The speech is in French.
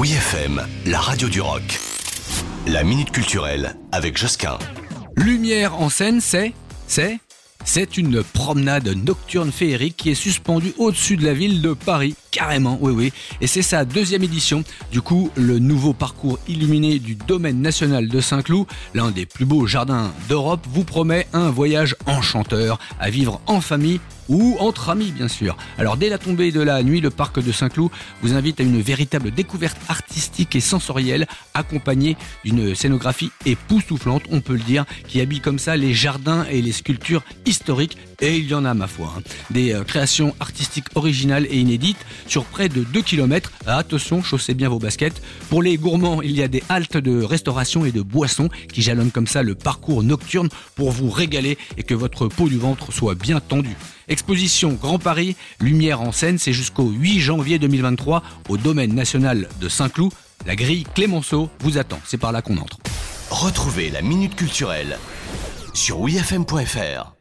Oui FM, la radio du rock. La minute culturelle avec Josquin. Lumière en scène, c'est C'est c'est une promenade nocturne féerique qui est suspendue au-dessus de la ville de Paris. Carrément, oui, oui. Et c'est sa deuxième édition. Du coup, le nouveau parcours illuminé du domaine national de Saint-Cloud, l'un des plus beaux jardins d'Europe, vous promet un voyage enchanteur à vivre en famille ou entre amis bien sûr. Alors dès la tombée de la nuit, le parc de Saint-Cloud vous invite à une véritable découverte artistique et sensorielle accompagnée d'une scénographie époustouflante, on peut le dire, qui habille comme ça les jardins et les sculptures historiques et il y en a ma foi. Hein. Des euh, créations artistiques originales et inédites sur près de 2 km. Attention, chaussez bien vos baskets. Pour les gourmands, il y a des haltes de restauration et de boissons qui jalonnent comme ça le parcours nocturne pour vous régaler et que votre peau du ventre soit bien tendue. Exposition Grand Paris, Lumière en scène, c'est jusqu'au 8 janvier 2023 au domaine national de Saint-Cloud. La grille Clémenceau vous attend, c'est par là qu'on entre. Retrouvez la Minute Culturelle sur wifm.fr.